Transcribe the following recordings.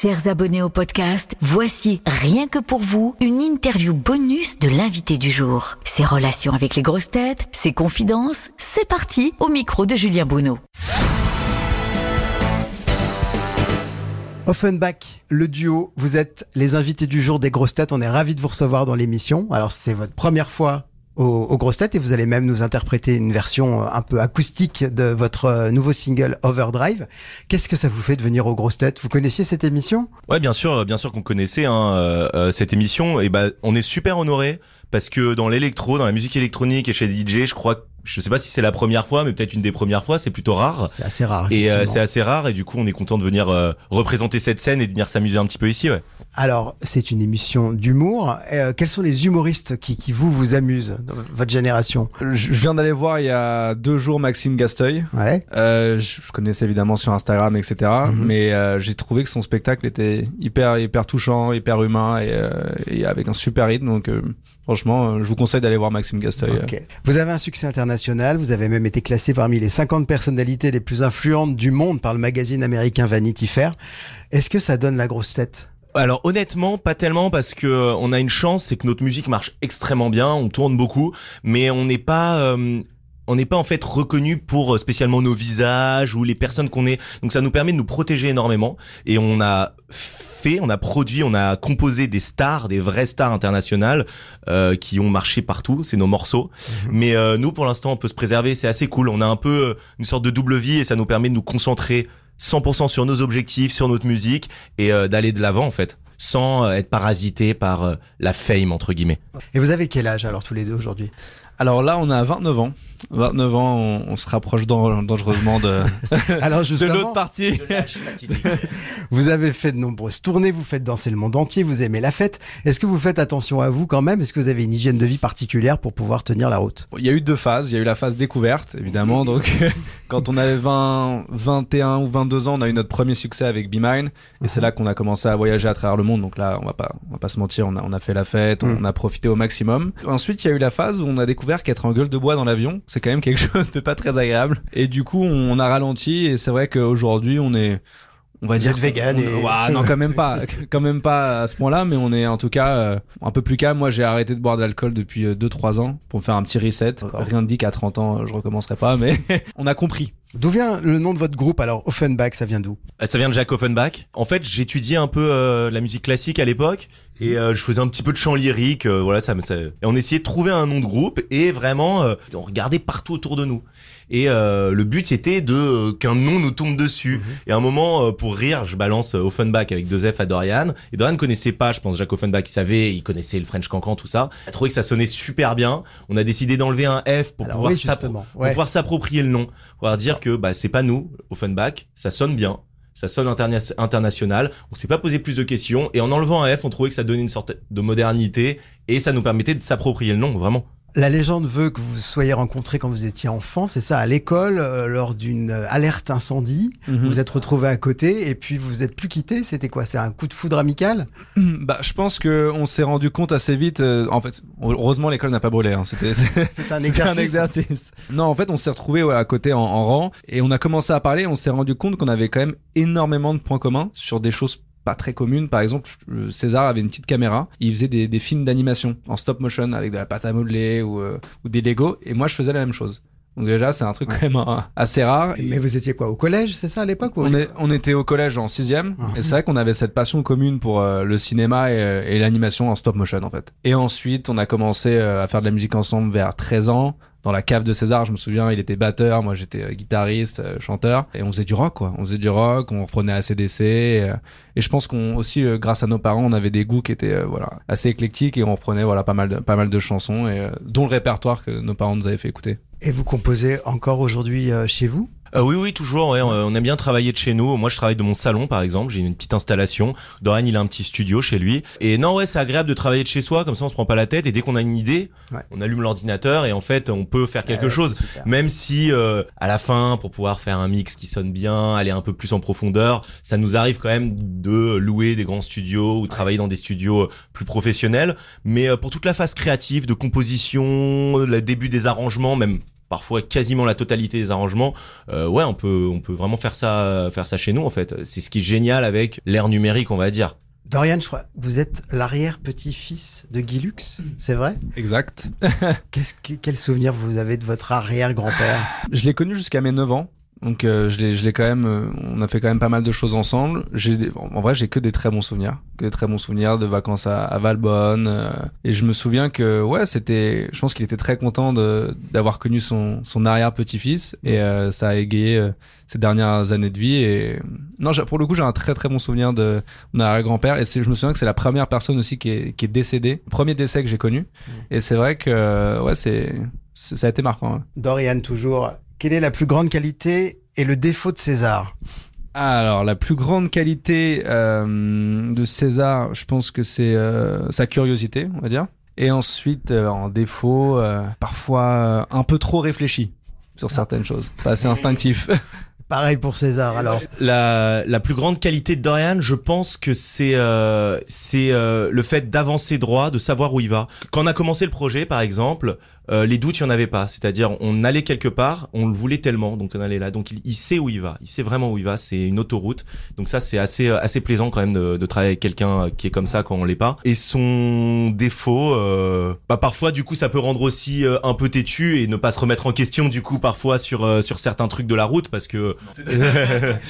Chers abonnés au podcast, voici rien que pour vous une interview bonus de l'invité du jour. Ses relations avec les grosses têtes, ses confidences, c'est parti au micro de Julien Bonneau. Offenbach, le duo, vous êtes les invités du jour des grosses têtes. On est ravis de vous recevoir dans l'émission. Alors, c'est votre première fois aux, aux grosses têtes et vous allez même nous interpréter une version euh, un peu acoustique de votre euh, nouveau single Overdrive. Qu'est-ce que ça vous fait de venir aux grosses têtes Vous connaissiez cette émission? Ouais, bien sûr, bien sûr qu'on connaissait hein, euh, euh, cette émission. Et bah on est super honoré parce que dans l'électro, dans la musique électronique et chez DJ, je crois, je sais pas si c'est la première fois, mais peut-être une des premières fois, c'est plutôt rare. C'est assez rare. Et euh, c'est assez rare et du coup on est content de venir euh, représenter cette scène et de venir s'amuser un petit peu ici. Ouais. Alors, c'est une émission d'humour. Euh, quels sont les humoristes qui, qui vous vous amusent dans votre génération? Je viens d'aller voir il y a deux jours Maxime Gasteuil. Ouais. Euh, je, je connaissais évidemment sur Instagram, etc. Mhm. Mais euh, j'ai trouvé que son spectacle était hyper, hyper touchant, hyper humain et, euh, et avec un super rythme. Donc, euh, franchement, je vous conseille d'aller voir Maxime Gasteuil. Vous avez un succès international, vous avez même été classé parmi les 50 personnalités les plus influentes du monde par le magazine américain Vanity Fair. Est-ce que ça donne la grosse tête? Alors honnêtement, pas tellement parce que euh, on a une chance, c'est que notre musique marche extrêmement bien, on tourne beaucoup, mais on n'est pas euh, on n'est pas en fait reconnu pour euh, spécialement nos visages ou les personnes qu'on est. Donc ça nous permet de nous protéger énormément et on a fait, on a produit, on a composé des stars, des vraies stars internationales euh, qui ont marché partout. C'est nos morceaux. Mais euh, nous, pour l'instant, on peut se préserver. C'est assez cool. On a un peu une sorte de double vie et ça nous permet de nous concentrer 100% sur nos objectifs, sur notre musique et euh, d'aller de l'avant en fait, sans être parasité par la fame entre guillemets. Et vous avez quel âge alors tous les deux aujourd'hui? Alors là, on a 29 ans. 29 ans, on, on se rapproche dan- dangereusement de, Alors de justement, l'autre partie. vous avez fait de nombreuses tournées, vous faites danser le monde entier, vous aimez la fête. Est-ce que vous faites attention à vous quand même? Est-ce que vous avez une hygiène de vie particulière pour pouvoir tenir la route? Il y a eu deux phases. Il y a eu la phase découverte, évidemment. Donc, quand on avait 20, 21 ou 22 ans, on a eu notre premier succès avec Be Mine. Et c'est là qu'on a commencé à voyager à travers le monde. Donc là, on va pas, on va pas se mentir, on a, on a fait la fête, on, Mm. a profité au maximum. Ensuite, il y a eu la phase où on a découvert qu'être en gueule de bois dans l'avion, c'est quand même quelque chose de pas très agréable. Et du coup, on a ralenti. Et c'est vrai qu'aujourd'hui, on est, on va Vous dire êtes vegan on- et- Ouah, non quand même pas quand même pas à ce point-là mais on est en tout cas euh, un peu plus calme moi j'ai arrêté de boire de l'alcool depuis 2-3 ans pour me faire un petit reset D'accord. rien ne dit qu'à 30 ans euh, je recommencerai pas mais on a compris D'où vient le nom de votre groupe alors Offenbach, ça vient d'où? Euh, Ça vient de Jack Offenbach. En fait, j'étudiais un peu euh, la musique classique à l'époque et euh, je faisais un petit peu de chant lyrique. euh, voilà, ça, me- ça- et on essayait de trouver un nom de groupe et vraiment, euh, on regardait partout autour de nous. Et euh, le but c'était de euh, qu'un nom nous tombe dessus. Et à un moment, euh, pour rire, je balance Offenbach avec deux F à Dorian. Et Dorian connaissait pas, je pense, Jack Offenbach. Il savait, il connaissait le French Cancan, tout ça. Il a trouvé que ça sonnait super bien. On a décidé d'enlever un F pour Alors pouvoir oui, pour Ouais. s'approprier le nom, pouvoir dire que bah c'est pas nous, Offenbach, ça sonne bien, ça sonne interna- international. On s'est pas posé plus de questions et en enlevant un F, on trouvait que ça donnait une sorte de modernité et ça nous permettait de s'approprier le nom, vraiment. La légende veut que vous soyez rencontrés quand vous étiez enfant, c'est ça, à l'école, euh, lors d'une euh, alerte incendie. Mhm. Vous êtes retrouvés à côté et puis vous êtes plus quittés. C'était quoi? C'est un coup de foudre amical? Bah je pense que on s'est rendu compte assez vite euh, en fait heureusement l'école n'a pas brûlé hein. c'était C'est un C'était exercice. un exercice. Non, en fait, on s'est retrouvés ouais, à côté en, en rang et on a commencé à parler. On s'est rendu compte qu'on avait quand même énormément de points communs sur des choses pas très communes. Par exemple, euh, César avait une petite caméra. Il faisait des, des films d'animation en stop motion avec de la pâte à modeler ou, euh, ou des Lego. Et moi, je faisais la même chose. Donc déjà, c'est un truc quand même euh, assez rare. Mais vous étiez quoi Au collège, c'est ça à l'époque On, est- on était au collège en sixième Ah. et c'est vrai qu'on avait cette passion commune pour euh, le cinéma et, et l'animation en stop motion en fait. Et ensuite on a commencé à faire de la musique ensemble vers 13 ans dans la cave de César, je me souviens, il était batteur, moi j'étais euh, guitariste, euh, chanteur et on faisait du rock quoi. On faisait du rock, on reprenait la CDC et, euh, et je pense qu'on aussi grâce à nos parents, on avait des goûts qui étaient voilà, assez éclectiques et on reprenait voilà pas mal de, pas mal de chansons et dont le répertoire que nos parents nous avaient fait écouter. Et vous composez encore aujourd'hui chez vous? Euh, oui, oui, toujours. Ouais, on aime bien travailler de chez nous. Moi, je travaille de mon salon, par exemple. J'ai une petite installation. Dorian, il a un petit studio chez lui. Et non, ouais, c'est agréable de travailler de chez soi. Comme ça, on se prend pas la tête. Et dès qu'on a une idée, Ouais. on allume l'ordinateur et en fait, on peut faire quelque Ouais, chose. Même si euh, à la fin, pour pouvoir faire un mix qui sonne bien, aller un peu plus en profondeur, ça nous arrive quand même de louer des grands studios ou travailler dans des studios plus professionnels. Mais euh, pour toute la phase créative, de composition, le début des arrangements, même parfois quasiment la totalité des arrangements. Euh, ouais, on peut, on peut vraiment faire ça, faire ça chez nous en fait. C'est ce qui est génial avec l'ère numérique, on va dire. Dorian, je crois, vous êtes l'arrière-petit-fils de Guy Lux, c'est vrai? Exact. Qu'est-ce que, quel souvenir vous avez de votre arrière-grand-père? Je l'ai connu jusqu'à mes 9 ans. Donc euh, je l'ai je l'ai quand même euh, on a fait quand même pas mal de choses ensemble. J'ai des- en vrai, j'ai que des très bons souvenirs, que des très bons souvenirs de vacances à, à Valbonne euh, et je me souviens que ouais, c'était je pense qu'il était très content de d'avoir connu son son arrière-petit-fils et euh, ça a égayé euh, ses dernières années de vie et non, j'ai- pour le coup, j'ai un très très bon souvenir de mon arrière-grand-père et c'est je me souviens que c'est la première personne aussi qui est qui est décédée, premier décès que j'ai connu et c'est vrai que ouais, c'est c'est- ça a été marquant. hein. Dorian, toujours. Quelle est la plus grande qualité et le défaut de César Alors, la plus grande qualité euh, de César, je pense que c'est euh, sa curiosité, on va dire. Et ensuite, euh, en défaut, euh, parfois euh, un peu trop réfléchi sur certaines choses. Pas assez instinctif. Pareil pour César, alors. La, la plus grande qualité de Dorian, je pense que c'est euh, c'est euh, le fait d'avancer droit, de savoir où il va. Quand on a commencé le projet, par exemple, euh, les doutes, il y en avait pas. C'est-à-dire, on allait quelque part, on le voulait tellement, donc on allait là. Donc il, il sait où il va, il sait vraiment où il va. C'est une autoroute. Donc ça, c'est assez euh, assez plaisant quand même de, de travailler avec quelqu'un qui est comme ça quand on l'est pas. Et son défaut, euh, bah parfois du coup, ça peut rendre aussi euh, un peu têtu et ne pas se remettre en question du coup parfois sur euh, sur certains trucs de la route parce que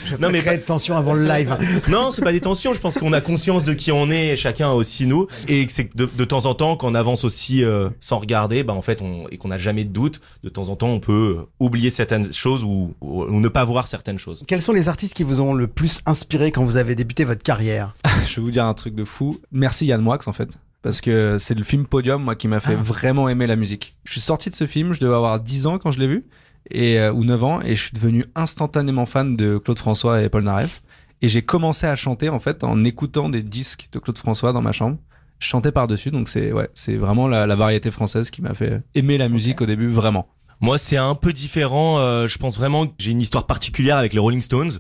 Je Non, mais créer de tension avant le live. non, c'est pas des tensions. Je pense qu'on a conscience de qui on est, chacun aussi nous, et que c'est de, de temps en temps, quand on avance aussi euh, sans regarder, bah en fait, on, et qu'on n'a jamais de doute, de temps en temps, on peut euh, oublier certaines choses ou, ou, ou ne pas voir certaines choses. Quels sont les artistes qui vous ont le plus inspiré quand vous avez débuté votre carrière? Je vais vous dire un truc de fou. Merci Yann Moix, en fait. Parce que c'est le film Podium, moi, qui m'a fait Ah. vraiment aimer la musique. Je suis sorti de ce film, je devais avoir 10 ans quand je l'ai vu, et, euh, ou 9 ans, et je suis devenu instantanément fan de Claude François et Paul Naref. Et j'ai commencé à chanter, en fait, en écoutant des disques de Claude François dans ma chambre. Je chantais par-dessus, donc c'est ouais, c'est vraiment la, la variété française qui m'a fait aimer la musique au début, vraiment. Moi, c'est un peu différent. euh, je pense vraiment que j'ai une histoire particulière avec les Rolling Stones.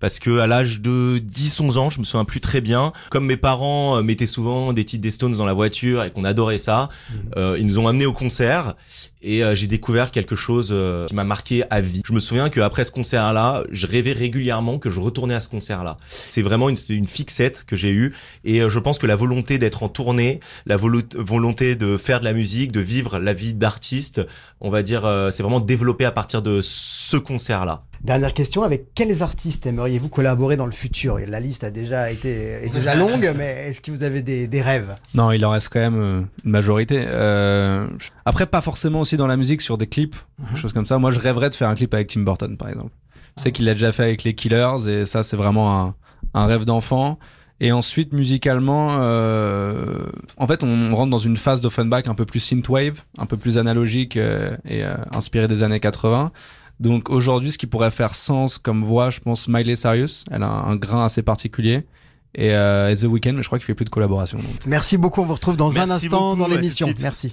Parce que à l'âge de 10-11 ans, je me souviens plus très bien. Comme mes parents euh, mettaient souvent des titres des Stones dans la voiture et qu'on adorait ça, euh, ils nous ont amenés au concert et euh, j'ai découvert quelque chose euh, qui m'a marqué à vie. Je me souviens qu'après ce concert-là, je rêvais régulièrement que je retournais à ce concert-là. C'est vraiment une, une fixette que j'ai eue et euh, je pense que la volonté d'être en tournée, la volo- volonté de faire de la musique, de vivre la vie d'artiste, on va dire, euh, c'est vraiment développé à partir de ce concert-là. Dernière question, avec quels artistes aimeriez-vous collaborer dans le futur? La liste a déjà été est déjà longue, mais est-ce que vous avez des, des rêves? Non, il en reste quand même une majorité. Euh, après, pas forcément aussi dans la musique, sur des clips, des choses comme ça. Moi, je rêverais de faire un clip avec Tim Burton, par exemple. Je sais qu'il l'a déjà fait avec les Killers, et ça, c'est vraiment un, un rêve d'enfant. Et ensuite, musicalement, euh, en fait, on rentre dans une phase d'Offenbach un peu plus synthwave, un peu plus analogique euh, et euh, inspiré des années 80. Donc aujourd'hui, ce qui pourrait faire sens comme voix, je pense Miley Cyrus. Elle a un, un grain assez particulier. Et, euh, et The Weeknd, mais je crois qu'il fait plus de collaboration. donc. Merci beaucoup, on vous retrouve dans un instant beaucoup, dans l'émission. Merci.